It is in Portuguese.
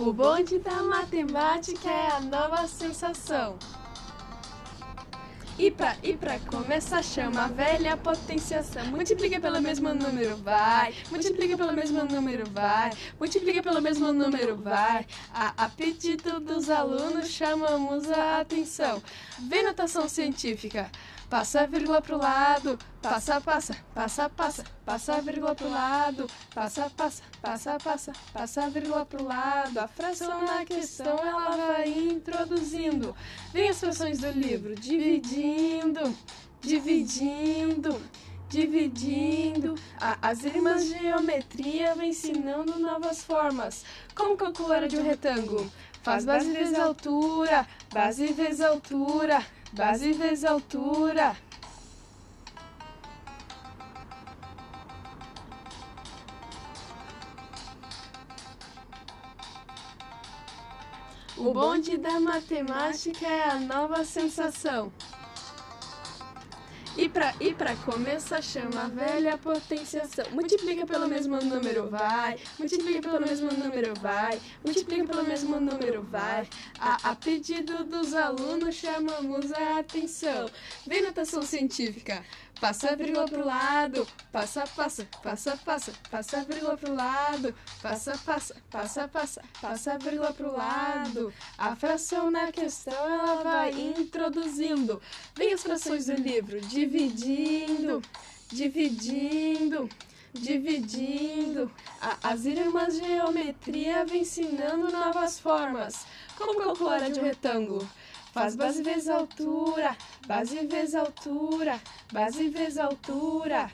O bonde da matemática é a nova sensação. E pra, e pra começar, chama a velha potenciação. Multiplica pelo mesmo número, vai. Multiplica pelo mesmo número, vai. Multiplica pelo mesmo número, vai. A, a pedido dos alunos, chamamos a atenção. Vem notação científica. Passa a vírgula pro lado, passa, passa, passa, passa, passa a vírgula pro lado, passa, passa, passa, passa, passa a vírgula pro lado. A fração na questão ela vai introduzindo. Vem as frações do livro, dividindo, dividindo. Dividindo, as irmãs de geometria vem ensinando novas formas. Como calcular de um retângulo? Faz base vezes altura, base vezes altura, Base vezes altura. O bonde da matemática é a nova sensação. E pra, e pra começar, chama a velha potenciação. Multiplica pelo mesmo número, vai. Multiplica pelo mesmo número, vai. Multiplica pelo mesmo número, vai. A, a pedido dos alunos, chamamos a atenção. Vem notação científica. Passa a vírgula pro lado, passa, passa, passa, passa, passa a vírgula pro lado, passa, passa, passa, passa, passa a vírgula pro lado. A fração na questão ela vai introduzindo. Vem as frações do livro, dividindo, dividindo dividindo. A, as irmãs de geometria vem ensinando novas formas. Como calcular a de um retângulo? Faz base vezes altura, base vezes altura, base vezes altura.